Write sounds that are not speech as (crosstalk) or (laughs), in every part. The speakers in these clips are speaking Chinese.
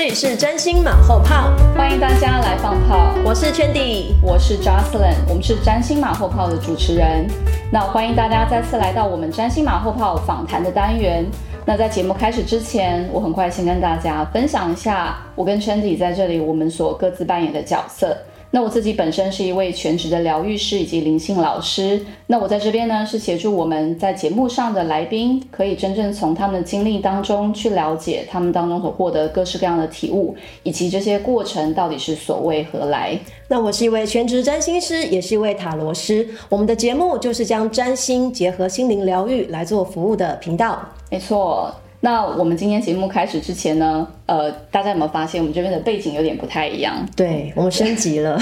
这里是占星马后炮，欢迎大家来放炮。我是 Chandy，我是 Jocelyn，我们是占星马后炮的主持人。那欢迎大家再次来到我们占星马后炮访谈的单元。那在节目开始之前，我很快先跟大家分享一下我跟 Chandy 在这里我们所各自扮演的角色。那我自己本身是一位全职的疗愈师以及灵性老师。那我在这边呢，是协助我们在节目上的来宾，可以真正从他们的经历当中去了解他们当中所获得各式各样的体悟，以及这些过程到底是所谓何来。那我是一位全职占星师，也是一位塔罗师。我们的节目就是将占星结合心灵疗愈来做服务的频道。没错。那我们今天节目开始之前呢，呃，大家有没有发现我们这边的背景有点不太一样？对，我们升级了。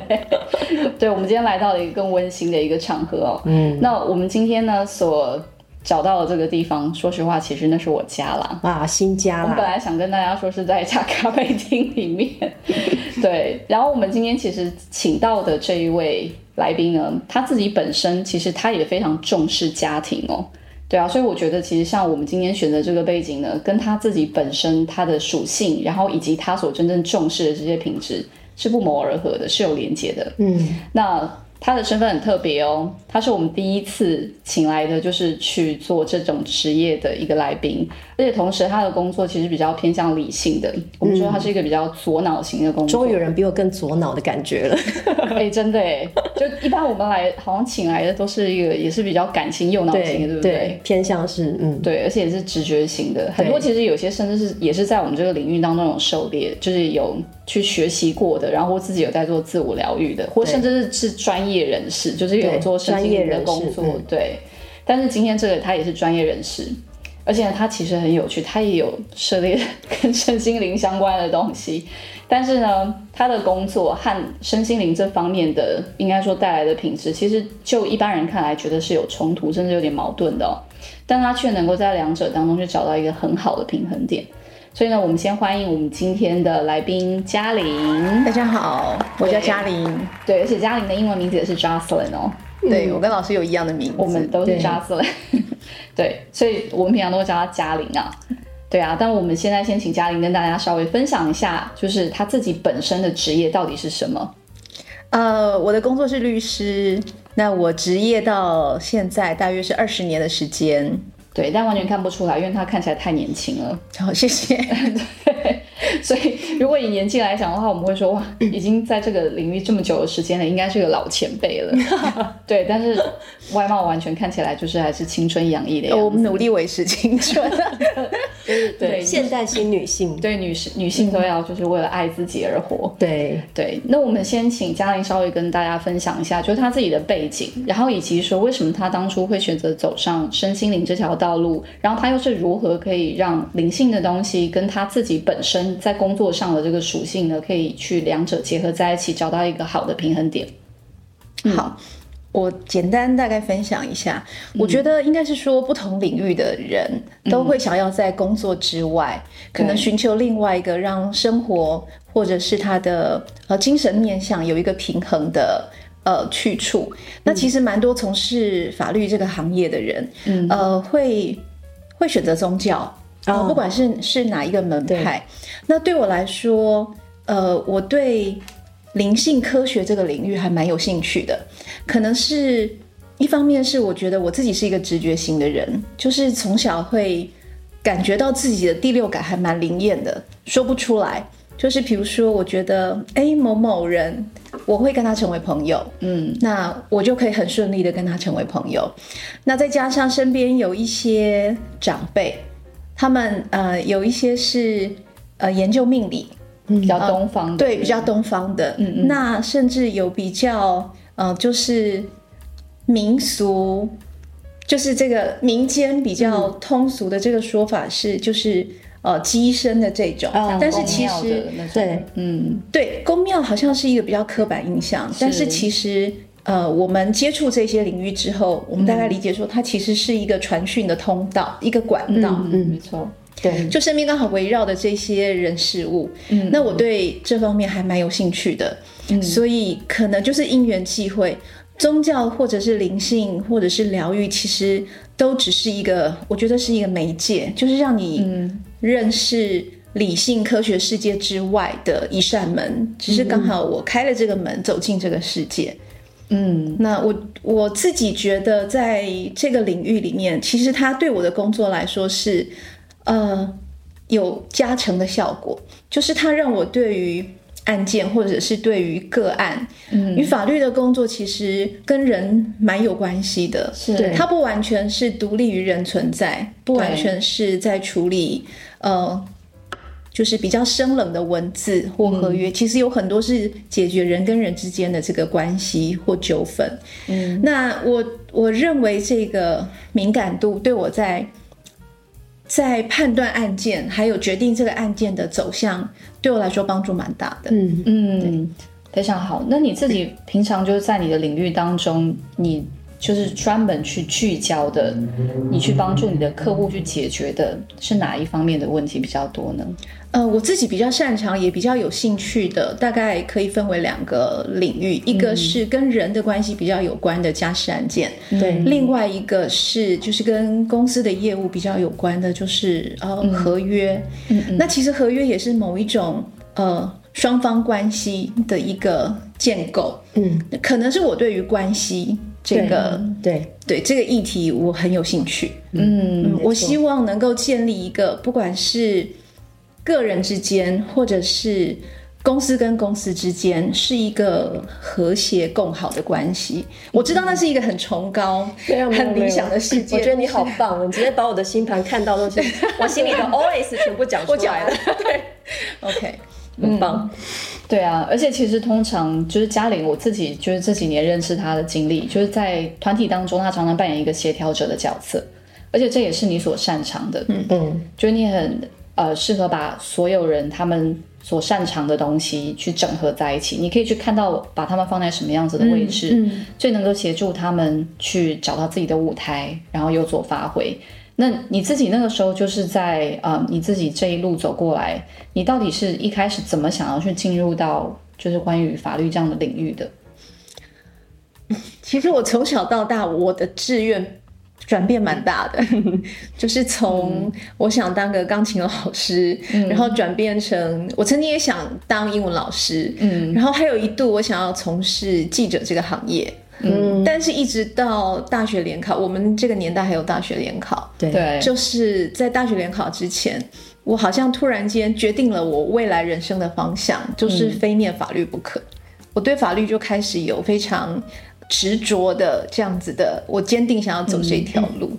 (laughs) 对，我们今天来到了一个更温馨的一个场合哦。嗯。那我们今天呢所找到的这个地方，说实话，其实那是我家啦。啊，新家啦。我本来想跟大家说是在一家咖啡厅里面。(laughs) 对。然后我们今天其实请到的这一位来宾呢，他自己本身其实他也非常重视家庭哦。对啊，所以我觉得其实像我们今天选择这个背景呢，跟他自己本身他的属性，然后以及他所真正重视的这些品质是不谋而合的，是有连接的。嗯，那。他的身份很特别哦，他是我们第一次请来的，就是去做这种职业的一个来宾，而且同时他的工作其实比较偏向理性的，我们说他是一个比较左脑型的工作。终于有人比我更左脑的感觉了，(laughs) 哎，真的哎，就一般我们来好像请来的都是一个也是比较感情右脑型的，对不对？偏向是嗯，对，而且也是直觉型的，很多其实有些甚至是也是在我们这个领域当中有狩猎，就是有。去学习过的，然后自己有在做自我疗愈的，或甚至是是专业人士，就是有做身心灵的工作，对。但是今天这个他也是专业人士，而且他其实很有趣，他也有涉猎跟身心灵相关的东西。但是呢，他的工作和身心灵这方面的，应该说带来的品质，其实就一般人看来觉得是有冲突，甚至有点矛盾的。但他却能够在两者当中去找到一个很好的平衡点。所以呢，我们先欢迎我们今天的来宾嘉玲。大家好，我叫嘉玲。对，而且嘉玲的英文名字也是 Jocelyn 哦。对，我跟老师有一样的名字，我们都是 Jocelyn。(laughs) 对，所以我们平常都会叫她嘉玲啊。对啊，但我们现在先请嘉玲跟大家稍微分享一下，就是她自己本身的职业到底是什么？呃，我的工作是律师，那我职业到现在大约是二十年的时间。对，但完全看不出来，因为他看起来太年轻了。好，谢谢。(laughs) 对，(laughs) 所以如果以年纪来讲的话，我们会说哇，已经在这个领域这么久的时间了，应该是个老前辈了。(laughs) 对，但是外貌完全看起来就是还是青春洋溢的样子。我们努力维持青春。(laughs) 对，现代新女性，对女士女性都要就是为了爱自己而活。对对，那我们先请嘉玲稍微跟大家分享一下，就是她自己的背景，然后以及说为什么她当初会选择走上身心灵这条。道路，然后她又是如何可以让灵性的东西跟她自己本身在工作上的这个属性呢，可以去两者结合在一起，找到一个好的平衡点。好，我简单大概分享一下，我觉得应该是说，不同领域的人都会想要在工作之外，可能寻求另外一个让生活或者是他的呃精神面向有一个平衡的。呃，去处。那其实蛮多从事法律这个行业的人，呃，会会选择宗教，然后不管是是哪一个门派。那对我来说，呃，我对灵性科学这个领域还蛮有兴趣的。可能是一方面是我觉得我自己是一个直觉型的人，就是从小会感觉到自己的第六感还蛮灵验的，说不出来。就是比如说，我觉得哎某某人，我会跟他成为朋友，嗯，那我就可以很顺利的跟他成为朋友。那再加上身边有一些长辈，他们呃有一些是呃研究命理，比较东方的，对，比较东方的，嗯嗯，那甚至有比较呃就是民俗，就是这个民间比较通俗的这个说法是就是。呃，机身的这种，但是其实对，嗯，对，宫庙好像是一个比较刻板印象，但是。其实，呃，我们接触这些领域之后，我们大概理解说，它其实是一个传讯的通道，一个管道，嗯，没错，对，就身边刚好围绕的这些人事物，嗯，那我对这方面还蛮有兴趣的，嗯。所以可能就是因缘际会。宗教或者是灵性或者是疗愈，其实都只是一个，我觉得是一个媒介，就是让你认识理性科学世界之外的一扇门，只是刚好我开了这个门，走进这个世界。嗯，那我我自己觉得，在这个领域里面，其实它对我的工作来说是，呃，有加成的效果，就是它让我对于案件或者是对于个案，嗯，与法律的工作其实跟人蛮有关系的，是它不完全是独立于人存在，不完全是在处理，呃。就是比较生冷的文字或合约，其实有很多是解决人跟人之间的这个关系或纠纷。嗯，那我我认为这个敏感度对我在在判断案件还有决定这个案件的走向，对我来说帮助蛮大的。嗯嗯，非常好。那你自己平常就是在你的领域当中，你就是专门去聚焦的，你去帮助你的客户去解决的是哪一方面的问题比较多呢？呃，我自己比较擅长也比较有兴趣的，大概可以分为两个领域，一个是跟人的关系比较有关的家事案件，对；另外一个是就是跟公司的业务比较有关的，就是呃合约。嗯嗯。那其实合约也是某一种呃双方关系的一个建构。嗯，可能是我对于关系这个对对这个议题我很有兴趣。嗯，我希望能够建立一个不管是个人之间，或者是公司跟公司之间，是一个和谐共好的关系。我知道那是一个很崇高、很理想的世界。我觉得你好棒，你直接把我的星盘看到东西，我心里的 (laughs) always 全部讲出来了。对，OK，很棒。对啊，而且其实通常就是嘉玲，我自己就是这几年认识她的经历，就是在团体当中，她常常扮演一个协调者的角色，而且这也是你所擅长的。嗯嗯，就是你很。呃，适合把所有人他们所擅长的东西去整合在一起。你可以去看到，把他们放在什么样子的位置，最能够协助他们去找到自己的舞台，然后有所发挥。那你自己那个时候就是在呃，你自己这一路走过来，你到底是一开始怎么想要去进入到就是关于法律这样的领域的？其实我从小到大，我的志愿。转变蛮大的，(laughs) 就是从我想当个钢琴老师，然后转变成我曾经也想当英文老师，嗯，然后还有一度我想要从事记者这个行业，嗯，但是一直到大学联考，我们这个年代还有大学联考，对，就是在大学联考之前，我好像突然间决定了我未来人生的方向，就是非念法律不可，我对法律就开始有非常。执着的这样子的，我坚定想要走这条路。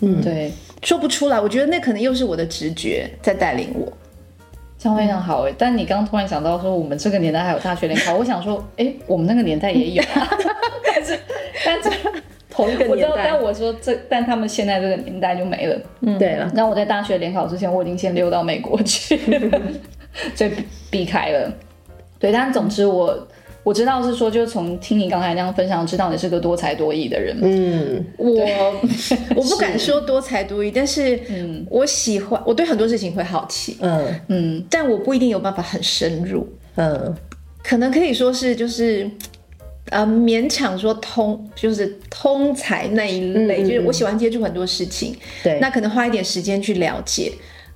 嗯，对，说不出来，我觉得那可能又是我的直觉在带领我，这样非常好哎。但你刚刚突然想到说，我们这个年代还有大学联考，我想说，哎，我们那个年代也有，(laughs) 但这同一个年代，但我说这，但他们现在这个年代就没了。嗯，对了，那我在大学联考之前，我已经先溜到美国去，(laughs) 所以避开了。对，但总之我。我知道是说，就是从听你刚才那样分享，知道你是个多才多艺的人。嗯，我我不敢说多才多艺，但是嗯，我喜欢，我对很多事情会好奇。嗯嗯，但我不一定有办法很深入。嗯，可能可以说是就是呃，勉强说通，就是通才那一类，就是我喜欢接触很多事情。对，那可能花一点时间去了解。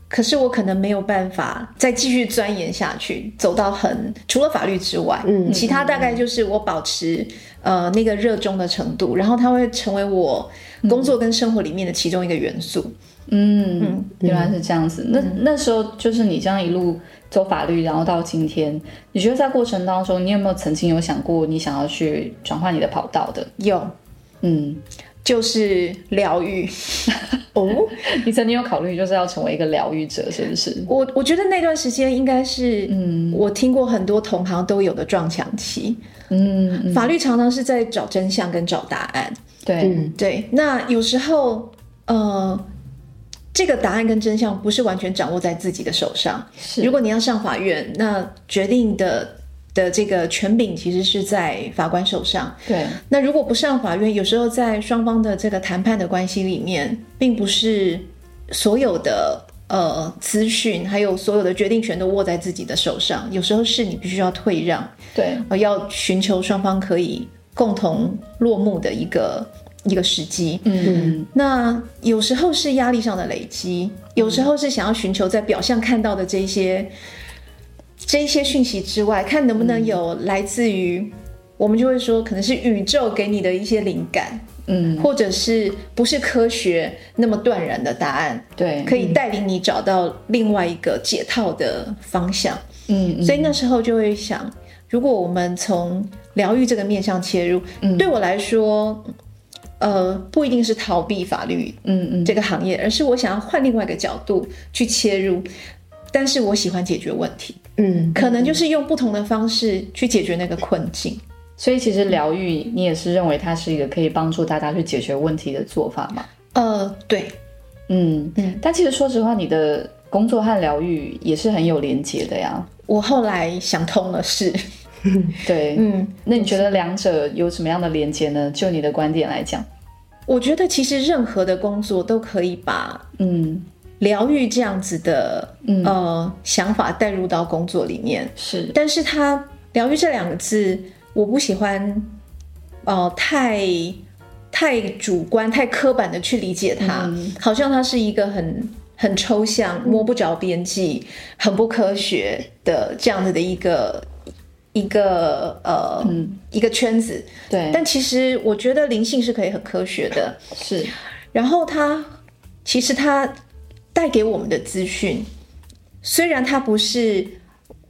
可是我可能没有办法再继续钻研下去，走到很除了法律之外，嗯，其他大概就是我保持呃那个热衷的程度，然后它会成为我工作跟生活里面的其中一个元素。嗯，原来是这样子。那那时候就是你这样一路走法律，然后到今天，你觉得在过程当中，你有没有曾经有想过你想要去转换你的跑道的？有，嗯。就是疗愈哦，(laughs) 你曾经有考虑就是要成为一个疗愈者，是不是？我我觉得那段时间应该是，嗯，我听过很多同行都有的撞墙期。嗯，法律常常是在找真相跟找答案。对，对。那有时候，呃，这个答案跟真相不是完全掌握在自己的手上。是，如果你要上法院，那决定的。的这个权柄其实是在法官手上。对，那如果不上法院，有时候在双方的这个谈判的关系里面，并不是所有的呃资讯，还有所有的决定权都握在自己的手上。有时候是你必须要退让，对，要寻求双方可以共同落幕的一个一个时机。嗯，那有时候是压力上的累积，有时候是想要寻求在表象看到的这一些这一些讯息之外，看能不能有来自于我们就会说可能是宇宙给你的一些灵感，嗯，或者是不是科学那么断然的答案，对，可以带领你找到另外一个解套的方向。嗯，嗯。所以那时候就会想，如果我们从疗愈这个面向切入，嗯。对我来说，呃，不一定是逃避法律嗯嗯，这个行业，而是我想要换另外一个角度去切入。但是我喜欢解决问题，嗯，可能就是用不同的方式去解决那个困境。所以其实疗愈，你也是认为它是一个可以帮助大家去解决问题的做法吗？呃，对，嗯嗯但其实说实话，你的工作和疗愈也是很有连结的呀。我后来想通了是，(laughs) 对，嗯，那你觉得两者有什么样的连接呢？就你的观点来讲，我觉得其实任何的工作都可以把嗯，疗愈这样子的、呃想法带入到工作里面。是，但是它疗愈这两个字，我不喜欢，呃，太太主观、太刻板的去理解它，好像它是一个很很抽象、摸不着边际、很不科学的这样子的一个一个呃、一个圈子。对，但其实我觉得灵性是可以很科学的，是，然后它其实它带给我们的资讯，虽然它不是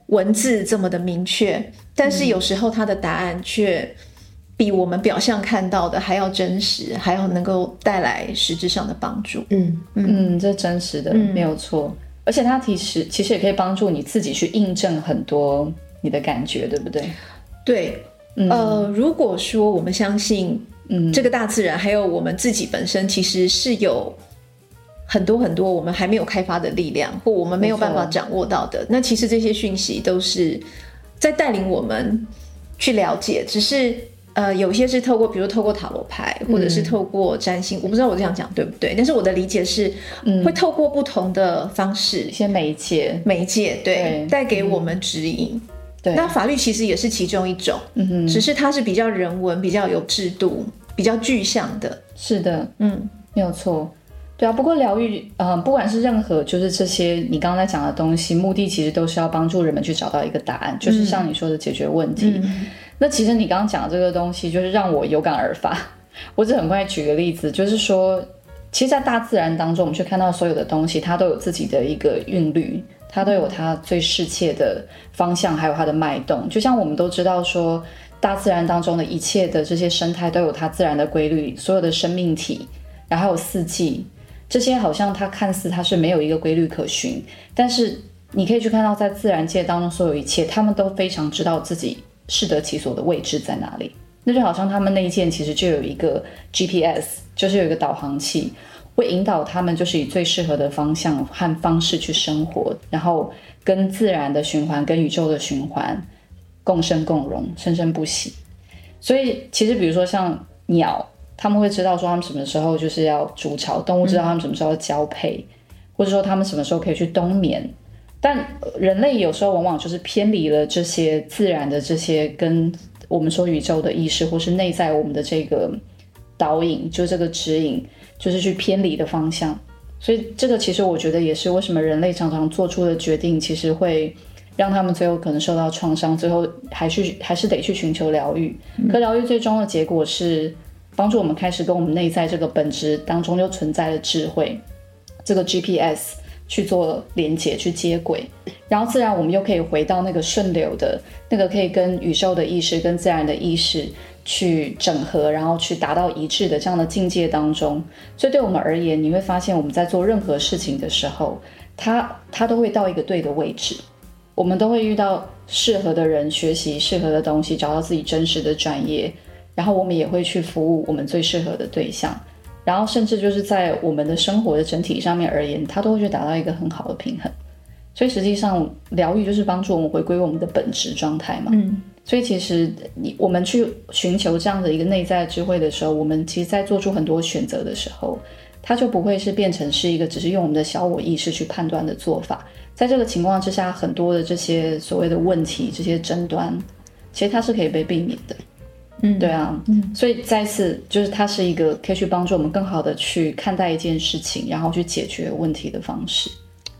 文字这么的明确，但是有时候它的答案却比我们表象看到的还要真实，还要能够带来实质上的帮助。嗯。嗯，这真实的、没有错，而且它其实其实也可以帮助你自己去印证很多你的感觉，对不对？对，呃，如果说我们相信，嗯这个大自然还有我们自己本身，其实是有很多很多我们还没有开发的力量，或我们没有办法掌握到的。那其实这些讯息都是在带领我们去了解，只是。呃，有些是透过，比如透过塔罗牌，或者是透过占星，我不知道我这样讲对不对，但是我的理解是，嗯会透过不同的方式一些媒介，媒介，对，对带给我们指引。对，那法律其实也是其中一种，嗯哼，只是它是比较人文、比较有制度、比较具象的。是的，嗯，没有错。对啊，不过疗愈，嗯、不管是任何就是这些你刚刚在讲的东西，目的其实都是要帮助人们去找到一个答案，就是像你说的解决问题。那其实你刚刚讲的这个东西，就是让我有感而发。(laughs) 我只很快举个例子，就是说，其实，在大自然当中，我们去看到所有的东西，它都有自己的一个韵律，它都有它最适切的方向，还有它的脉动。就像我们都知道说，大自然当中的一切的这些生态都有它自然的规律，所有的生命体，然后还有四季，这些好像它看似它是没有一个规律可循，但是你可以去看到，在自然界当中所有一切，他们都非常知道自己适得其所的位置在哪里。那就好像他们那一件其实就有一个 GPS，就是有一个导航器，会引导他们就是以最适合的方向和方式去生活，然后跟自然的循环、跟宇宙的循环共生共荣，生生不息。所以其实比如说像鸟，他们会知道说他们什么时候就是要筑巢，动物知道他们什么时候要交配，或者说他们什么时候可以去冬眠。但呃人类有时候往往就是偏离了这些自然的这些跟我们说宇宙的意识，或是内在我们的这个导引，就这个指引，就是去偏离的方向。所以这个其实我觉得也是为什么人类常常做出的决定，其实会让他们最后可能受到创伤，最后还是还是得去寻求疗愈。可疗愈最终的结果是帮助我们开始跟我们内在这个本质当中就存在的智慧，这个 GPS 去做连接、去接轨，然后自然我们又可以回到那个顺流的那个可以跟宇宙的意识、跟自然的意识去整合，然后去达到一致的这样的境界当中。所以对我们而言，你会发现我们在做任何事情的时候，它它都会到一个对的位置。我们都会遇到适合的人，学习适合的东西，找到自己真实的专业，然后我们也会去服务我们最适合的对象，然后甚至就是在我们的生活的整体上面而言，它都会去达到一个很好的平衡。所以实际上，疗愈就是帮助我们回归我们的本质状态嘛。嗯，所以其实你我们去寻求这样的一个内在智慧的时候，我们其实在做出很多选择的时候，它就不会是变成是一个只是用我们的小我意识去判断的做法。在这个情况之下，很多的这些所谓的问题、这些争端，其实它是可以被避免的。嗯，对啊，嗯，所以再次就是它是一个可以去帮助我们更好的去看待一件事情，然后去解决问题的方式。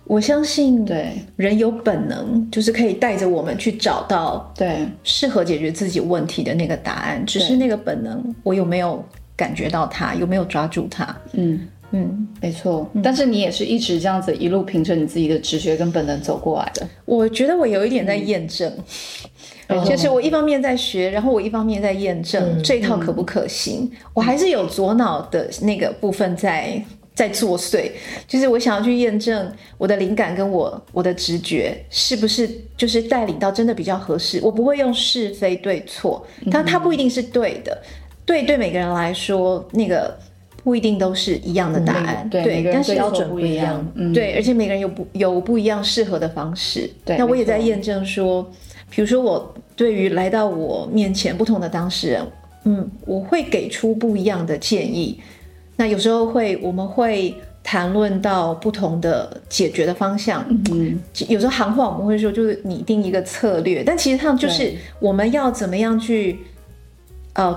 我相信，对人有本能，就是可以带着我们去找到对适合解决自己问题的那个答案。只是那个本能，我有没有感觉到它？有没有抓住它？嗯嗯，没错。但是你也是一直这样子一路凭着你自己的直觉跟本能走过来的。我觉得我有一点在验证，就是我一方面在学，然后我一方面在验证这一套可不可行。我还是有左脑的那个部分在。在作祟，就是我想要去验证我的灵感跟我我的直觉是不是就是带领到真的比较合适。我不会用是非对错，但它不一定是对的。对对，每个人来说，那个不一定都是一样的答案。对，但是标准不一样。对，而且每个人有不有不一样适合的方式。对，那我也在验证说，比如说我对于来到我面前不同的当事人，嗯，我会给出不一样的建议。那有时候会，我们会谈论到不同的解决的方向。嗯，有时候行话我们会说，就是拟定一个策略。但其实他们就是我们要怎么样去，呃，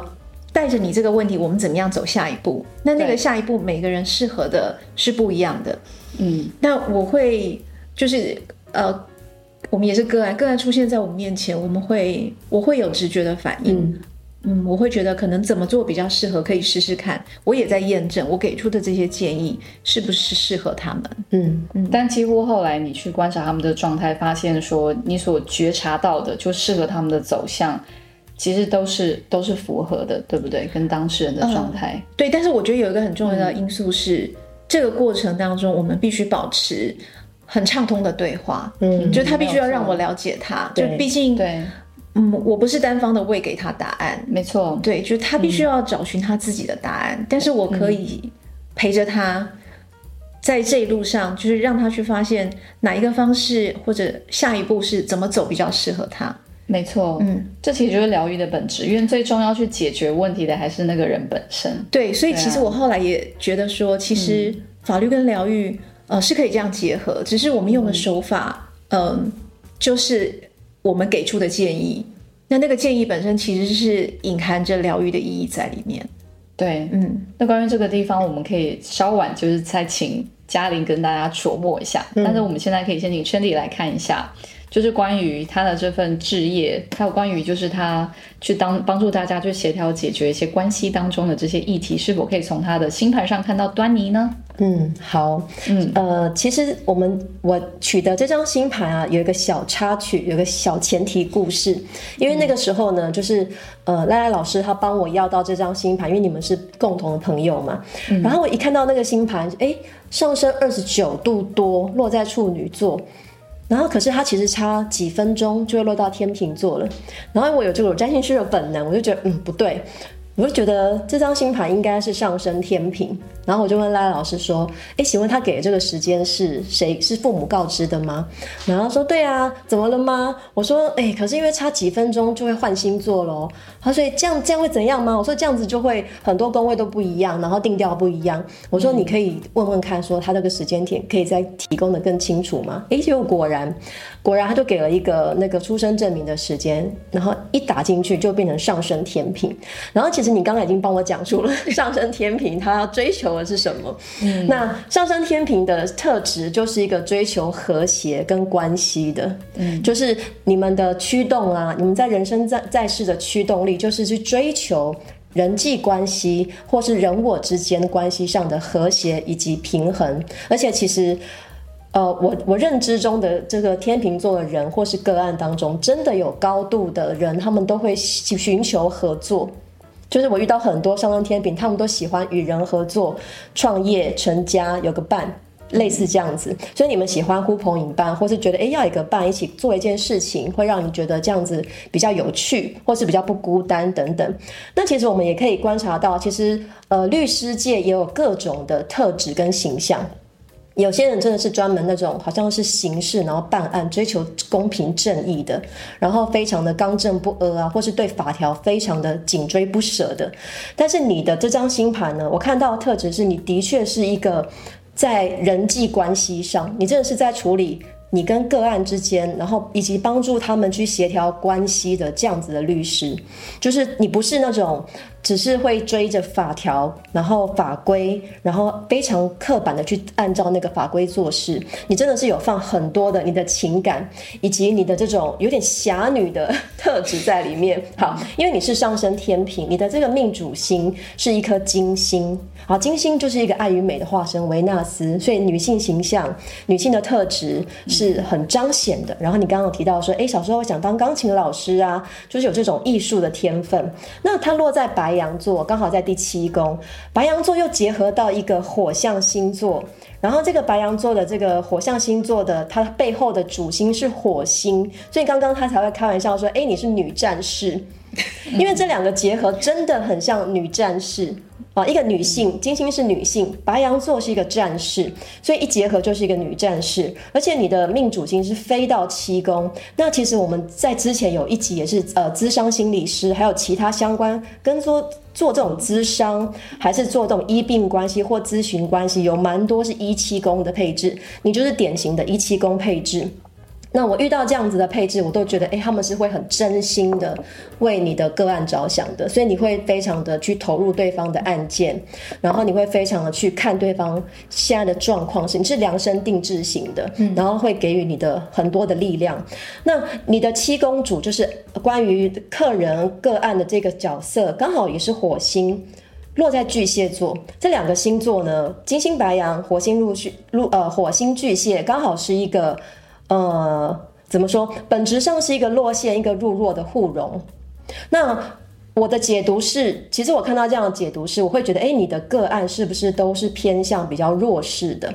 带着你这个问题，我们怎么样走下一步？那那个下一步，每个人适合的是不一样的。嗯，那我会就是呃，我们也是个案，个案出现在我们面前，我们会我会有直觉的反应。嗯，我会觉得可能怎么做比较适合，可以试试看。我也在验证我给出的这些建议是不是适合他们。嗯嗯。但几乎后来你去观察他们的状态，发现说你所觉察到的就适合他们的走向，其实都是都是符合的，对不对？跟当事人的状态。对，但是我觉得有一个很重要的因素是，这个过程当中我们必须保持很畅通的对话。嗯，就他必须要让我了解他，就毕竟对。嗯，我不是单方的喂给他答案，没错，对，就是他必须要找寻他自己的答案，但是我可以陪着他，在这一路上，就是让他去发现哪一个方式或者下一步是怎么走比较适合他。没错，嗯，这其实就是疗愈的本质，因为最重要去解决问题的还是那个人本身。对，所以其实我后来也觉得说，其实法律跟疗愈呃是可以这样结合，只是我们用的手法，嗯，就是。我们给出的建议，那那个建议本身其实是隐含着疗愈的意义在里面。对，嗯，那关于这个地方，我们可以稍晚就是再请嘉玲跟大家琢磨一下。但是我们现在可以先请圈里来看一下。就是关于他的这份置业，还有关于就是他去当帮助大家去协调解决一些关系当中的这些议题，是否可以从他的星盘上看到端倪呢？嗯，好，嗯呃，其实我们我取得这张星盘啊，有一个小插曲，有个小前提故事。因为那个时候呢，就是呃赖赖老师他帮我要到这张星盘，因为你们是共同的朋友嘛。然后我一看到那个星盘，哎，上升二十九度多，落在处女座。然后，可是他其实差几分钟就会落到天秤座了。然后我有这个占星师的本能，我就觉得嗯不对。我就觉得这张星盘应该是上升天平，然后我就问赖老师说：“哎，请问他给的这个时间是谁？是父母告知的吗？”然后说：“对啊，怎么了吗？”我说：“哎，可是因为差几分钟就会换星座喽。”他说：“这样这样会怎样吗？”我说：“这样子就会很多宫位都不一样，然后定调不一样。”我说：“你可以问问看，说他这个时间点可以再提供的更清楚吗？”哎，结果果然。果然，他就给了一个那个出生证明的时间，然后一打进去就变成上升天平。然后其实你刚才已经帮我讲出了 (laughs) 上升天平他要追求的是什么。嗯，那上升天平的特质就是一个追求和谐跟关系的。嗯，就是你们的驱动啊，你们在人生在在世的驱动力，就是去追求人际关系或是人我之间关系上的和谐以及平衡。而且其实。呃，我我认知中的这个天秤座的人，或是个案当中，真的有高度的人，他们都会寻求合作。就是我遇到很多上升天平，他们都喜欢与人合作、创业、成家、有个伴，类似这样子。所以你们喜欢呼朋引伴，或是觉得哎要一个伴一起做一件事情，会让你觉得这样子比较有趣，或是比较不孤单等等。那其实我们也可以观察到，其实呃律师界也有各种的特质跟形象。有些人真的是专门那种好像是刑事，然后办案，追求公平正义的，然后非常的刚正不阿啊，或是对法条非常的紧追不舍的。但是你的这张星盘呢，我看到的特质是你的确是一个在人际关系上，你真的是在处理你跟个案之间，然后以及帮助他们去协调关系的这样子的律师，就是你不是那种。只是会追着法条，然后法规，然后非常刻板的去按照那个法规做事。你真的是有放很多的你的情感，以及你的这种有点侠女的特质在里面。好，因为你是上升天平，你的这个命主星是一颗金星。好，金星就是一个爱与美的化身，维纳斯。所以女性形象、女性的特质是很彰显的。然后你刚刚有提到说，哎，小时候想当钢琴老师啊，就是有这种艺术的天分。那它落在白。白羊座刚好在第七宫，白羊座又结合到一个火象星座，然后这个白羊座的这个火象星座的它背后的主星是火星，所以刚刚他才会开玩笑说：“哎，你是女战士。(laughs) ”因为这两个结合真的很像女战士啊，一个女性，金星是女性，白羊座是一个战士，所以一结合就是一个女战士。而且你的命主星是飞到七宫，那其实我们在之前有一集也是呃，咨商心理师，还有其他相关跟说做这种咨商，还是做这种医病关系或咨询关系，有蛮多是一七宫的配置，你就是典型的一七宫配置。那我遇到这样子的配置，我都觉得，哎，他们是会很真心的为你的个案着想的，所以你会非常的去投入对方的案件，然后你会非常的去看对方现在的状况是，你是量身定制型的，然后会给予你的很多的力量。那你的七公主就是关于客人个案的这个角色，刚好也是火星落在巨蟹座，这两个星座呢，金星白羊，火星入巨入呃火星巨蟹，刚好是一个。呃，怎么说？本质上是一个落线，一个弱弱的互融。那我的解读是，其实我看到这样的解读是，我会觉得，哎，你的个案是不是都是偏向比较弱势的？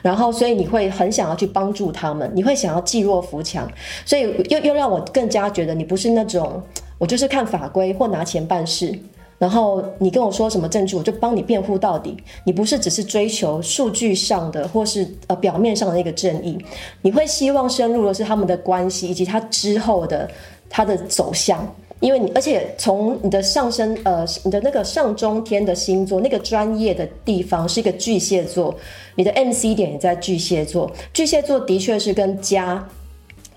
然后，所以你会很想要去帮助他们，你会想要济弱扶强，所以又又让我更加觉得你不是那种我就是看法规或拿钱办事。然后你跟我说什么证据，我就帮你辩护到底。你不是只是追求数据上的，或是呃表面上的那个正义，你会希望深入的是他们的关系以及他之后的他的走向。因为你而且从你的上升呃你的那个上中天的星座那个专业的地方是一个巨蟹座，你的 M C 点也在巨蟹座。巨蟹座的确是跟家。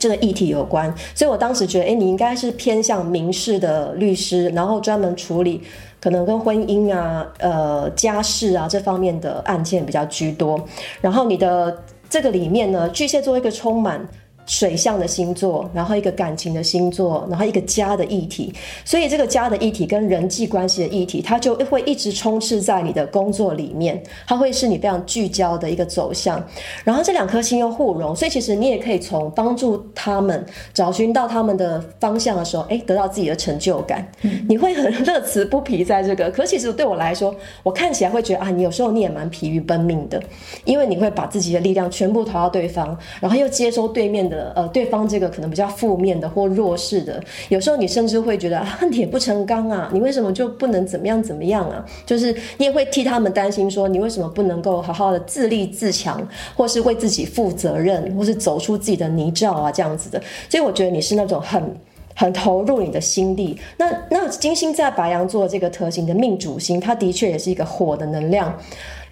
这个议题有关，所以我当时觉得，哎，你应该是偏向民事的律师，然后专门处理可能跟婚姻啊、呃家事啊这方面的案件比较居多。然后你的这个里面呢，巨蟹座一个充满。水象的星座，然后一个感情的星座，然后一个家的议题，所以这个家的议题跟人际关系的议题，它就会一直充斥在你的工作里面，它会是你非常聚焦的一个走向。然后这两颗星又互融，所以其实你也可以从帮助他们找寻到他们的方向的时候，哎，得到自己的成就感。你会很乐此不疲在这个。可其实对我来说，我看起来会觉得啊，你有时候你也蛮疲于奔命的，因为你会把自己的力量全部投到对方，然后又接收对面的。呃，对方这个可能比较负面的或弱势的，有时候你甚至会觉得恨铁不成钢啊，你为什么就不能怎么样怎么样啊？就是你也会替他们担心，说你为什么不能够好好的自立自强，或是为自己负责任，或是走出自己的泥沼啊这样子的。所以我觉得你是那种很很投入你的心力。那那金星在白羊座这个特性的命主星，它的确也是一个火的能量。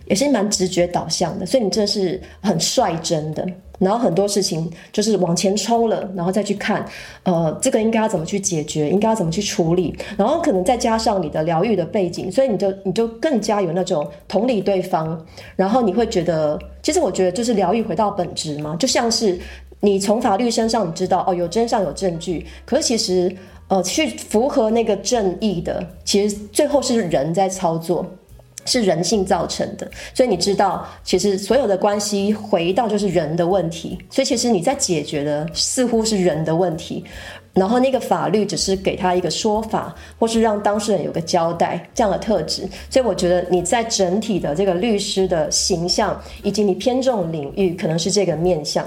也是蛮直觉导向的，所以你这是很率真的。然后很多事情就是往前冲了，然后再去看，呃，这个应该要怎么去解决，应该要怎么去处理。然后可能再加上你的疗愈的背景，所以你就你就更加有那种同理对方。然后你会觉得，其实我觉得就是疗愈回到本质嘛，就像是你从法律身上你知道哦，有真相有证据，可是其实呃，去符合那个正义的，其实最后是人在操作。是人性造成的，所以你知道，其实所有的关系回到就是人的问题，所以其实你在解决的似乎是人的问题，然后那个法律只是给他一个说法，或是让当事人有个交代这样的特质。所以我觉得你在整体的这个律师的形象，以及你偏重领域，可能是这个面相。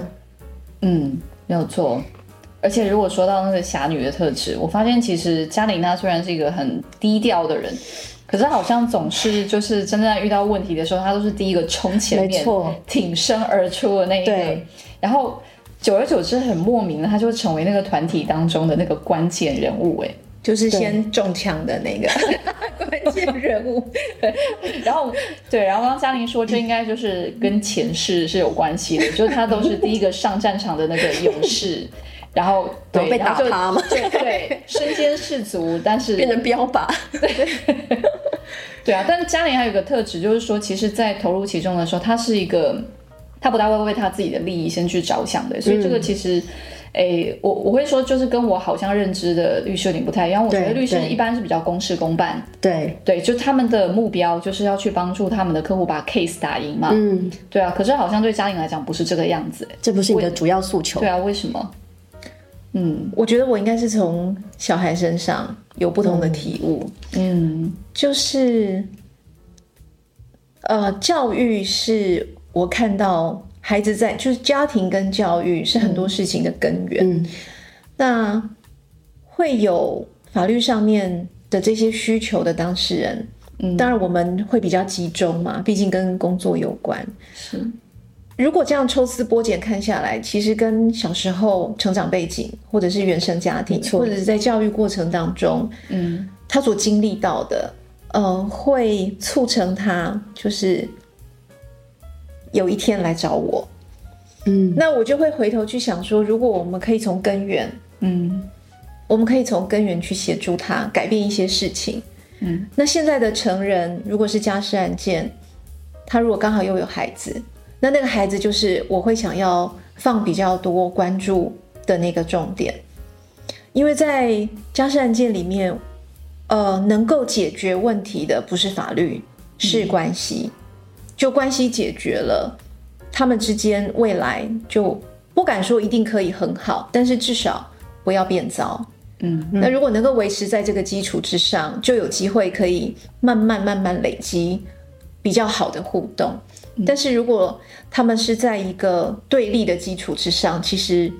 嗯，没有错。而且如果说到那个侠女的特质，我发现其实嘉玲她虽然是一个很低调的人。可是好像总是就是真正遇到问题的时候，他都是第一个冲前面，挺身而出的那一个。然后久而久之，很莫名的，他就会成为那个团体当中的那个关键人物。哎，就是先中枪的那个关 (laughs) 关键人物。然后对，然后刚刚嘉玲说，这应该就是跟前世是有关系的，就是他都是第一个上战场的那个勇士，(laughs) 然后对被打趴嘛？对对，身先士卒，但是变成标靶。对对啊，但是嘉玲还有个特质，就是说，其实，在投入其中的时候，他是一个他不大会为他自己的利益先去着想的，所以这个其实。诶，我我会说，就是跟我好像认知的律师有点不太一样。我觉得律师一般是比较公事公办，对对，就他们的目标就是要去帮助他们的客户把 case 打赢嘛。嗯，对啊。可是好像对嘉玲来讲不是这个样子，这不是你的主要诉求。对啊，为什么？嗯，我觉得我应该是从小孩身上有不同的体悟。嗯，就是呃，教育是我看到。孩子在就是家庭跟教育是很多事情的根源。嗯，那会有法律上面的这些需求的当事人，嗯，当然我们会比较集中嘛，毕竟跟工作有关。是，如果这样抽丝剥茧看下来，其实跟小时候成长背景，或者是原生家庭，或者是在教育过程当中，嗯，他所经历到的，呃，会促成他就是。有一天来找我，嗯，那我就会回头去想说，如果我们可以从根源，嗯，我们可以从根源去协助他改变一些事情，嗯，那现在的成人如果是家事案件，他如果刚好又有孩子，那那个孩子就是我会想要放比较多关注的那个重点，因为在家事案件里面，呃，能够解决问题的不是法律，是关系。就关系解决了，他们之间未来就不敢说一定可以很好，但是至少不要变糟。嗯，那如果能够维持在这个基础之上，就有机会可以慢慢慢慢累积比较好的互动。但是如果他们是在一个对立的基础之上，其实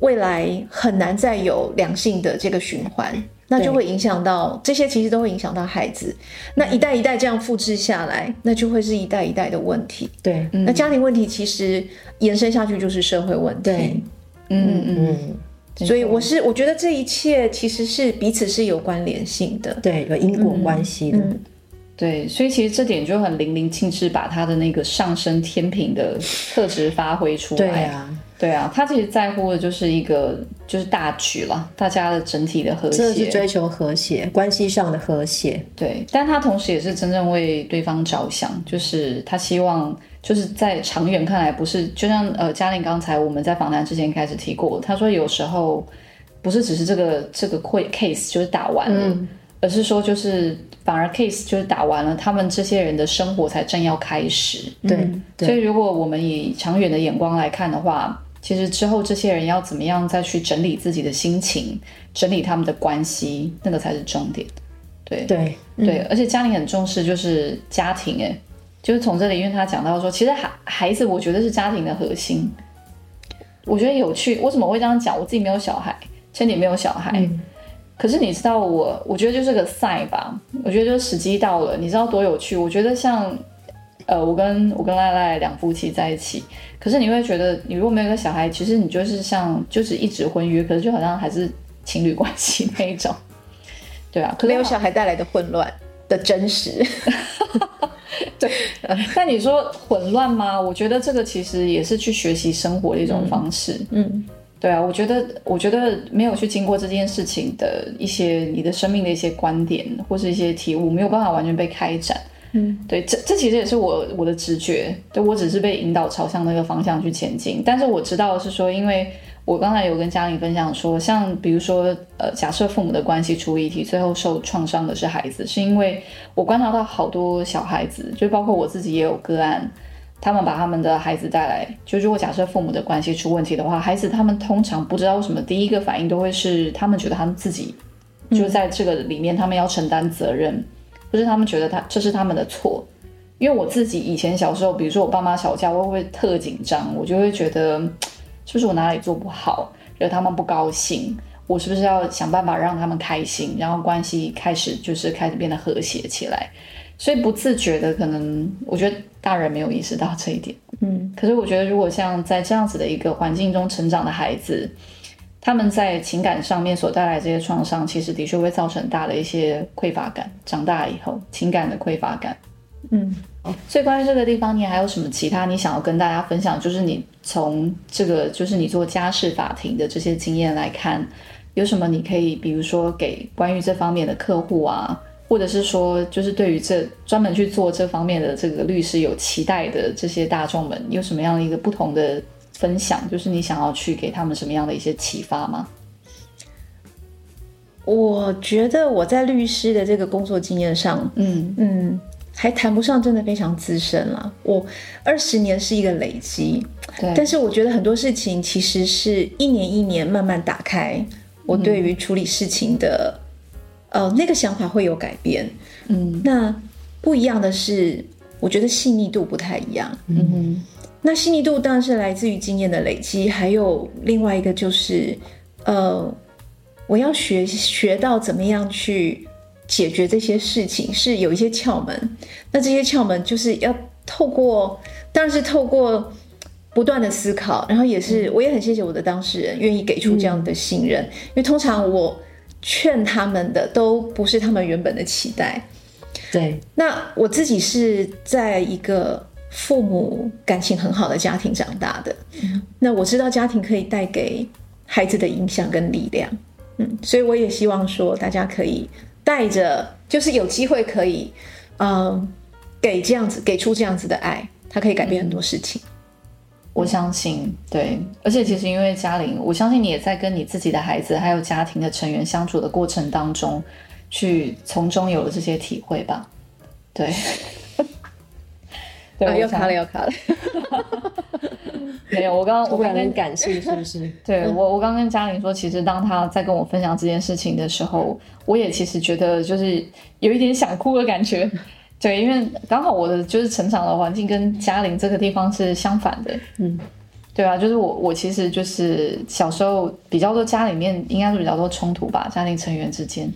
未来很难再有良性的这个循环。那就会影响到这些，其实都会影响到孩子。那一代一代这样复制下来，那就会是一代一代的问题。对，那家庭问题其实延伸下去就是社会问题。对，嗯嗯。所以我是我觉得这一切其实是彼此是有关联性的，对，有因果关系的。对，所以其实这点就很淋漓尽致，把他的那个上升天平的特质发挥出来。对啊。对啊，他其实在乎的就是一个就是大局了，大家的整体的和谐，这是追求和谐，关系上的和谐。对，但他同时也是真正为对方着想，就是他希望就是在长远看来，不是就像呃嘉玲刚才我们在访谈之前开始提过，他说有时候不是只是这个这个会 case 就是打完了，而是说就是反而 case 就是打完了，他们这些人的生活才正要开始。对，所以如果我们以长远的眼光来看的话。其实之后这些人要怎么样再去整理自己的心情，整理他们的关系，那个才是重点。对对对，而且家庭很重视就是家庭，哎，就是从这里，因为他讲到说，其实孩孩子，我觉得是家庭的核心。我觉得有趣，我怎么会这样讲？我自己没有小孩，千里没有小孩，可是你知道我，我觉得就是个赛吧。我觉得就时机到了，你知道多有趣？我觉得像。呃，我跟我跟赖赖两夫妻在一起，可是你会觉得，你如果没有个小孩，其实你就是像就是一纸婚约，可是就好像还是情侣关系那一种，(laughs) 对啊，可没有小孩带来的混乱的真实，(laughs) 对。但你说混乱吗？我觉得这个其实也是去学习生活的一种方式，嗯，对啊，我觉得我觉得没有去经过这件事情的一些你的生命的一些观点或是一些体悟，没有办法完全被开展。嗯，对，这这其实也是我我的直觉，对我只是被引导朝向那个方向去前进。但是我知道是说，因为我刚才有跟嘉玲分享说，像比如说，呃，假设父母的关系出议题，最后受创伤的是孩子，是因为我观察到好多小孩子，就包括我自己也有个案，他们把他们的孩子带来，就如果假设父母的关系出问题的话，孩子他们通常不知道为什么第一个反应都会是他们觉得他们自己就在这个里面，他们要承担责任。不是他们觉得他这是他们的错，因为我自己以前小时候，比如说我爸妈吵架，我会特紧张，我就会觉得是不是我哪里做不好，惹他们不高兴，我是不是要想办法让他们开心，然后关系开始就是开始变得和谐起来，所以不自觉的可能，我觉得大人没有意识到这一点，嗯，可是我觉得如果像在这样子的一个环境中成长的孩子。他们在情感上面所带来这些创伤，其实的确会造成大的一些匮乏感。长大以后，情感的匮乏感。嗯，所以关于这个地方，你还有什么其他你想要跟大家分享？就是你从这个，就是你做家事法庭的这些经验来看，有什么你可以，比如说给关于这方面的客户啊，或者是说，就是对于这专门去做这方面的这个律师有期待的这些大众们，有什么样的一个不同的？分享就是你想要去给他们什么样的一些启发吗？我觉得我在律师的这个工作经验上，嗯嗯，还谈不上真的非常资深了。我二十年是一个累积，对。但是我觉得很多事情其实是一年一年慢慢打开，我对于处理事情的呃那个想法会有改变。嗯，那不一样的是，我觉得细腻度不太一样。嗯哼。那细腻度当然是来自于经验的累积，还有另外一个就是，呃，我要学学到怎么样去解决这些事情，是有一些窍门。那这些窍门就是要透过，当然是透过不断的思考，然后也是我也很谢谢我的当事人愿意给出这样的信任，因为通常我劝他们的都不是他们原本的期待。对，那我自己是在一个。父母感情很好的家庭长大的，那我知道家庭可以带给孩子的影响跟力量，嗯，所以我也希望说大家可以带着，就是有机会可以，嗯，给这样子给出这样子的爱，它可以改变很多事情。我相信，对，而且其实因为嘉玲，我相信你也在跟你自己的孩子还有家庭的成员相处的过程当中，去从中有了这些体会吧，对。(laughs) 对，又卡了，又卡了。(laughs) 没有，我刚刚 (laughs) 我刚跟感性是不是？对我，我刚跟嘉玲说，其实当他在跟我分享这件事情的时候，我也其实觉得就是有一点想哭的感觉。对，因为刚好我的就是成长的环境跟嘉玲这个地方是相反的。嗯，对啊，就是我，我其实就是小时候比较多家里面应该是比较多冲突吧，家庭成员之间。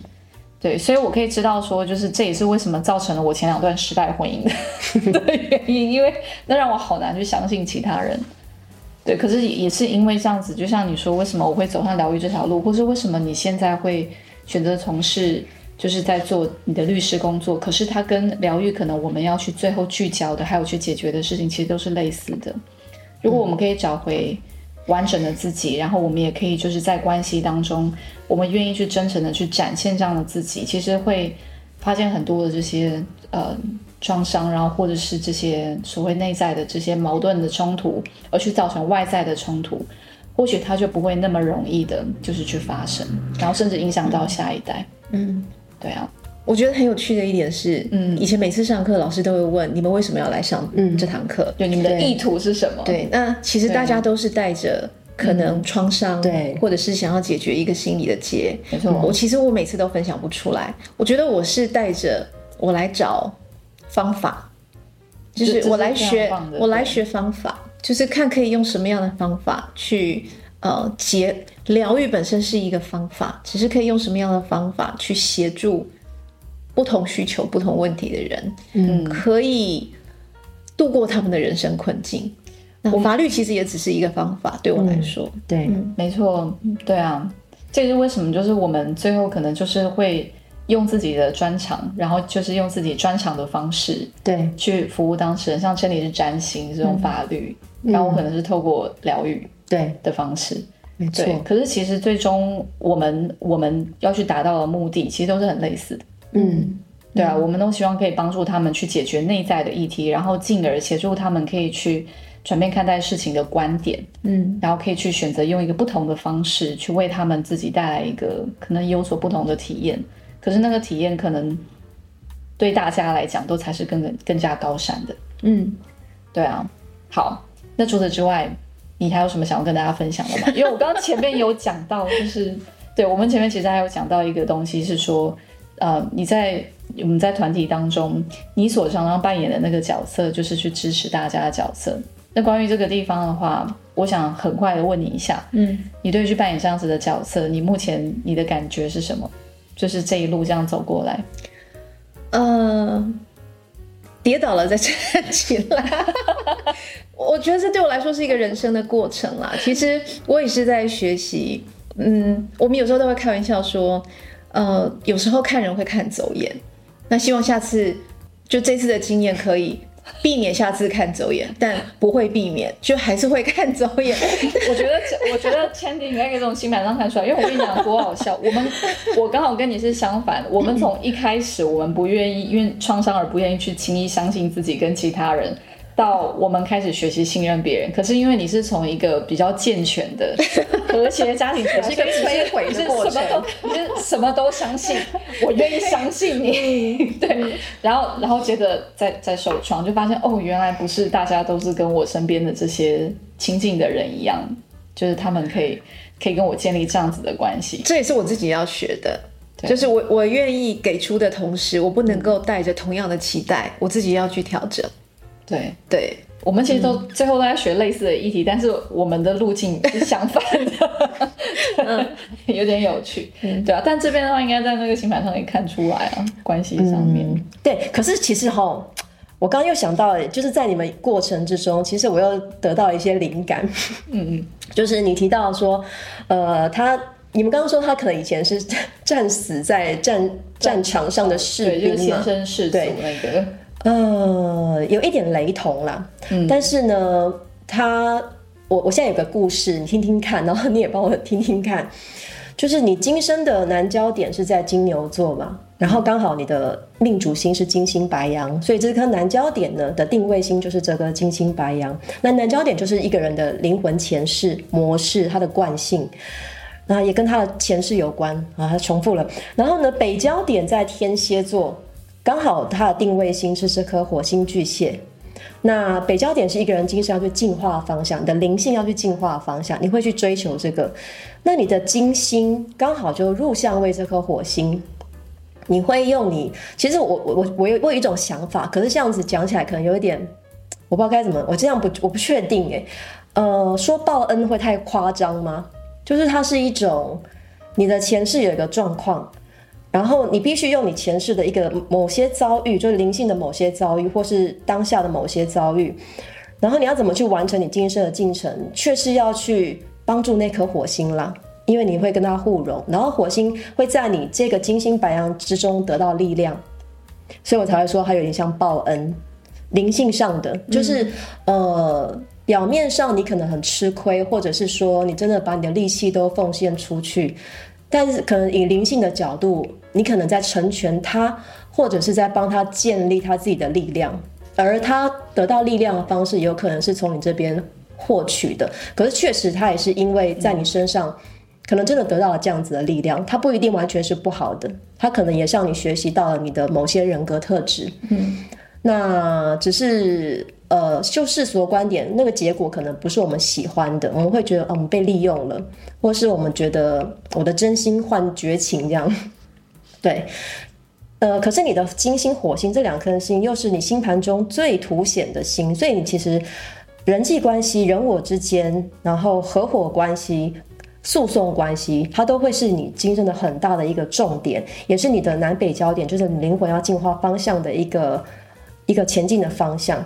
对，所以我可以知道说，就是这也是为什么造成了我前两段失败婚姻的 (laughs) 的原因，因为那让我好难去相信其他人。对，可是也是因为这样子，就像你说，为什么我会走上疗愈这条路，或是为什么你现在会选择从事，就是在做你的律师工作，可是它跟疗愈可能我们要去最后聚焦的，还有去解决的事情，其实都是类似的。如果我们可以找回。完整的自己，然后我们也可以就是在关系当中，我们愿意去真诚的去展现这样的自己，其实会发现很多的这些呃创伤，然后或者是这些所谓内在的这些矛盾的冲突，而去造成外在的冲突，或许它就不会那么容易的，就是去发生，然后甚至影响到下一代。嗯，对啊。我觉得很有趣的一点是，嗯，以前每次上课，老师都会问你们为什么要来上这堂课，对，你们的意图是什么？对，那其实大家都是带着可能创伤，对，或者是想要解决一个心理的结。没错，我其实我每次都分享不出来。我觉得我是带着我来找方法，就是我来学，我来学方法，就是看可以用什么样的方法去呃结疗愈本身是一个方法，只是可以用什么样的方法去协助。不同需求、不同问题的人，嗯，可以度过他们的人生困境。那法律其实也只是一个方法，对我来说，对，没错，对啊，这是为什么？就是我们最后可能就是会用自己的专长，然后就是用自己专长的方式，对，去服务当事人。像这里是占星这种法律，然后我可能是透过疗愈，对的方式，没错。可是其实最终我们我们要去达到的目的，其实都是很类似的。嗯，对啊，我们都希望可以帮助他们去解决内在的议题，然后进而协助他们可以去转变看待事情的观点，嗯，然后可以去选择用一个不同的方式去为他们自己带来一个可能有所不同的体验。可是那个体验可能对大家来讲都才是更更加高山的。嗯，对啊。好，那除此之外，你还有什么想要跟大家分享的吗？因为我刚刚前面有讲到，就是对我们前面其实还有讲到一个东西是说。呃，你在我们在团体当中，你所常常扮演的那个角色，就是去支持大家的角色。那关于这个地方的话，我想很快的问你一下，嗯，你对去扮演这样子的角色，你目前你的感觉是什么？就是这一路这样走过来，呃，跌倒了再站起来，(laughs) 我觉得这对我来说是一个人生的过程啦。其实我也是在学习。嗯，我们有时候都会开玩笑说，呃，有时候看人会看走眼，那希望下次就这次的经验可以。避免下次看走眼，但不会避免，就还是会看走眼。(laughs) 我觉得，我觉得千玺应该可以从新版上看出来，因为我跟你讲多好笑。我们，我刚好跟你是相反，我们从一开始我们不愿意，因为创伤而不愿意去轻易相信自己跟其他人。到我们开始学习信任别人，可是因为你是从一个比较健全的 (laughs) 和谐家庭，是一个摧毁的过程，你是什么都相信，(laughs) 我愿意相信你，(laughs) 对，然后然后接着再再受创，就发现哦，原来不是大家都是跟我身边的这些亲近的人一样，就是他们可以可以跟我建立这样子的关系，这也是我自己要学的，就是我我愿意给出的同时，我不能够带着同样的期待，我自己要去调整。对。对，我们其实都最后都在学类似的议题，但是我们的路径是相反的，嗯，(laughs) 有点有趣，对啊。但这边的话，应该在那个星盘上也看出来啊，关系上面。对，可是其实哈，我刚刚又想到，就是在你们过程之中，其实我又得到一些灵感。嗯嗯，就是你提到说，呃，他，你们刚刚说他可能以前是战死在战战场上的士兵嘛，先生士卒那个。呃，有一点雷同啦，嗯，但是呢，他，我我现在有个故事，你听听看，然后你也帮我听听看，就是你今生的南焦点是在金牛座嘛，然后刚好你的命主星是金星白羊，所以这颗南焦点呢的定位星就是这个金星白羊，那南焦点就是一个人的灵魂前世模式，他的惯性，那也跟他的前世有关啊，他重复了，然后呢，北焦点在天蝎座。刚好它的定位星是这颗火星巨蟹，那北焦点是一个人精神要去进化方向，你的灵性要去进化方向，你会去追求这个。那你的金星刚好就入相位这颗火星，你会用你，其实我我我我有我有一种想法，可是这样子讲起来可能有一点，我不知道该怎么，我这样不我不确定哎，呃，说报恩会太夸张吗？就是它是一种你的前世有一个状况。然后你必须用你前世的一个某些遭遇，就是灵性的某些遭遇，或是当下的某些遭遇，然后你要怎么去完成你今生的进程，却是要去帮助那颗火星啦，因为你会跟它互融，然后火星会在你这个金星白羊之中得到力量，所以我才会说它有点像报恩，灵性上的，就是呃表面上你可能很吃亏，或者是说你真的把你的力气都奉献出去。但是可能以灵性的角度，你可能在成全他，或者是在帮他建立他自己的力量，而他得到力量的方式，有可能是从你这边获取的。可是确实，他也是因为在你身上，可能真的得到了这样子的力量，他不一定完全是不好的，他可能也向你学习到了你的某些人格特质。嗯，那只是。呃，就世俗的观点，那个结果可能不是我们喜欢的，我们会觉得，嗯，被利用了，或是我们觉得我的真心换绝情这样。对，呃，可是你的金星、火星这两颗星，又是你星盘中最凸显的星，所以你其实人际关系、人我之间，然后合伙关系、诉讼关系，它都会是你今生的很大的一个重点，也是你的南北焦点，就是你灵魂要进化方向的一个一个前进的方向。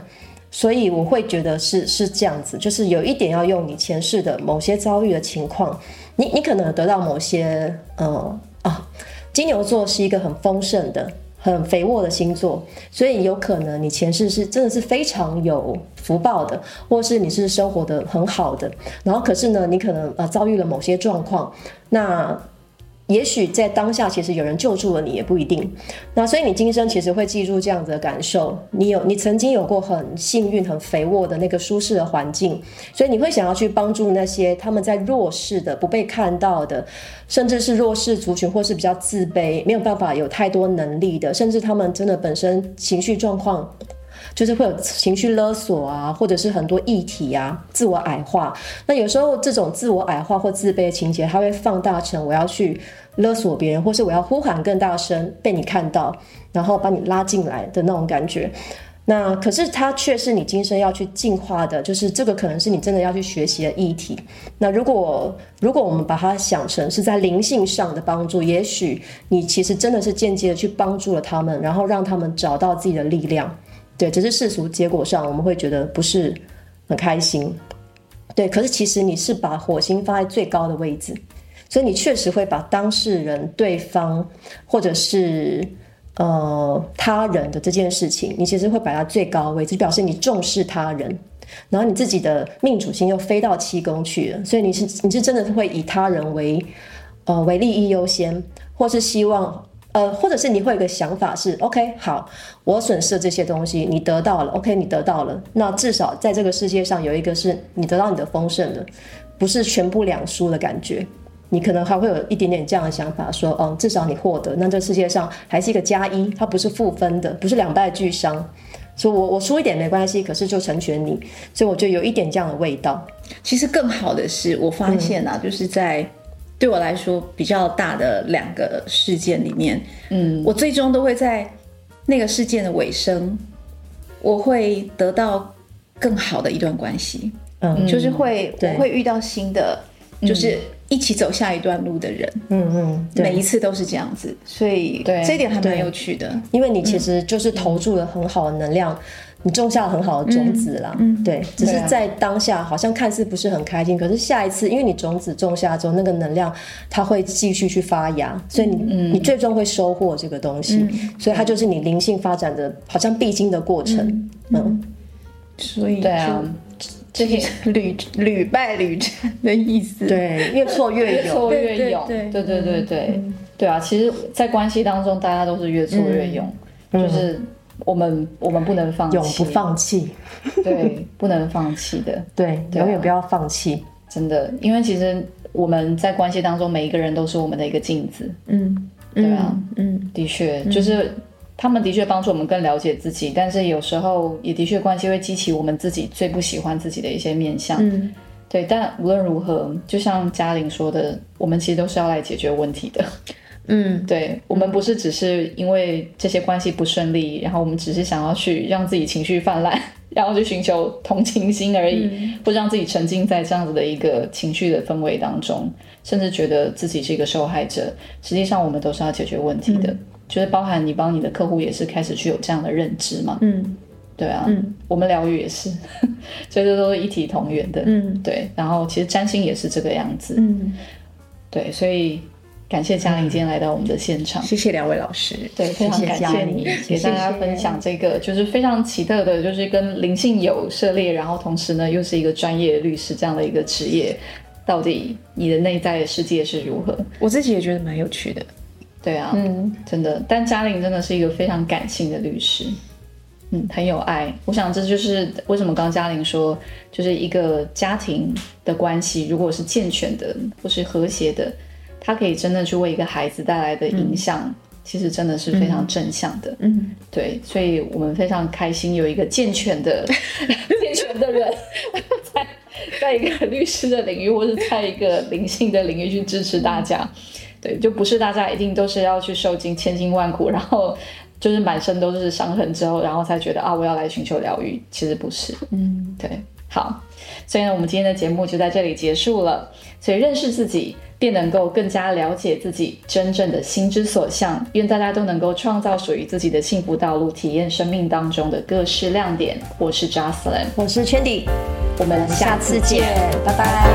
所以我会觉得是是这样子，就是有一点要用你前世的某些遭遇的情况，你你可能得到某些呃啊，金牛座是一个很丰盛的、很肥沃的星座，所以有可能你前世是真的是非常有福报的，或是你是生活的很好的，然后可是呢，你可能呃遭遇了某些状况，那。也许在当下，其实有人救助了你，也不一定。那所以你今生其实会记住这样子的感受。你有，你曾经有过很幸运、很肥沃的那个舒适的环境，所以你会想要去帮助那些他们在弱势的、不被看到的，甚至是弱势族群，或是比较自卑、没有办法有太多能力的，甚至他们真的本身情绪状况。就是会有情绪勒索啊，或者是很多议题啊，自我矮化。那有时候这种自我矮化或自卑的情节，它会放大成我要去勒索别人，或是我要呼喊更大声被你看到，然后把你拉进来的那种感觉。那可是它却是你今生要去进化的，就是这个可能是你真的要去学习的议题。那如果如果我们把它想成是在灵性上的帮助，也许你其实真的是间接的去帮助了他们，然后让他们找到自己的力量。对，只是世俗结果上，我们会觉得不是很开心。对，可是其实你是把火星放在最高的位置，所以你确实会把当事人、对方或者是呃他人的这件事情，你其实会摆在最高位置，表示你重视他人。然后你自己的命主星又飞到七宫去了，所以你是你是真的是会以他人为呃为利益优先，或是希望呃，或者是你会有个想法是 OK 好，我损失了这些东西，你得到了 OK，你得到了，那至少在这个世界上有一个是你得到你的丰盛的，不是全部两输的感觉。你可能还会有一点点这样的想法，说嗯，至少你获得，那这世界上还是一个加一，它不是负分的，不是两败俱伤。所以，我我输一点没关系，可是就成全你，所以我觉得有一点这样的味道。其实更好的是，我发现啊，就是在对我来说比较大的两个事件里面，嗯，我最终都会在那个事件的尾声，我会得到更好的一段关系，嗯，就是会我会遇到新的，就是。一起走下一段路的人，嗯嗯，每一次都是这样子，所以这一点还蛮有趣的。因为你其实就是投注了很好的能量，你种下了很好的种子啦。嗯，对，只是在当下好像看似不是很开心，可是下一次，因为你种子种下之后，那个能量它会继续去发芽，所以你你最终会收获这个东西，所以它就是你灵性发展的好像必经的过程。嗯，所以对啊。这些 (laughs) 屡屡败屡战的意思，对，越挫越勇，(laughs) 越挫越勇，对对对对对。啊！其实，在关系当中，大家都是越挫越勇，就是我们我们不能放弃，永不放弃，(laughs) 对，不能放弃的，(laughs) 对，永远不要放弃，真的，因为其实我们在关系当中，每一个人都是我们的一个镜子，嗯，对啊，嗯，的确，就是。他们的确帮助我们更了解自己，但是有时候也的确关系会激起我们自己最不喜欢自己的一些面相。嗯，对。但无论如何，就像嘉玲说的，我们其实都是要来解决问题的。嗯，对。我们不是只是因为这些关系不顺利，然后我们只是想要去让自己情绪泛滥，(laughs) 然后去寻求同情心而已，或让自己沉浸在这样子的一个情绪的氛围当中，甚至觉得自己是一个受害者。实际上，我们都是要解决问题的。就是包含你帮你的客户也是开始去有这样的认知嘛？嗯，对啊，嗯，我们疗愈也是，(laughs) 所以这都是一体同源的。嗯，对。然后其实占星也是这个样子。嗯，对。所以感谢嘉玲今天来到我们的现场，谢谢两位老师。对，非常感谢你给大家分享这个，就是非常奇特的，就是跟灵性有涉猎，然后同时呢又是一个专业律师这样的一个职业，到底你的内在世界是如何？我自己也觉得蛮有趣的。对啊，嗯，真的，但嘉玲真的是一个非常感性的律师，嗯，很有爱。我想这就是为什么刚嘉玲说，就是一个家庭的关系，如果是健全的或是和谐的，他可以真的去为一个孩子带来的影响，其实真的是非常正向的。嗯，对，所以我们非常开心有一个健全的、(laughs) 健全的人，(laughs) 在在一个律师的领域，或者在一个灵性的领域去支持大家。对，就不是大家一定都是要去受尽千辛万苦，然后就是满身都是伤痕之后，然后才觉得啊，我要来寻求疗愈。其实不是，嗯，对，好，所以呢，我们今天的节目就在这里结束了。所以认识自己，便能够更加了解自己真正的心之所向。愿大家都能够创造属于自己的幸福道路，体验生命当中的各式亮点。我是 Jocelyn，我是 Chandy，我们下次见，拜拜。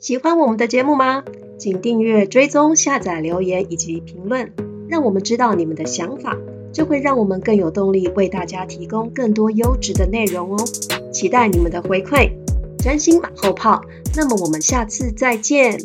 喜欢我们的节目吗？请订阅、追踪、下载、留言以及评论，让我们知道你们的想法，就会让我们更有动力为大家提供更多优质的内容哦。期待你们的回馈，专心马后炮。那么我们下次再见。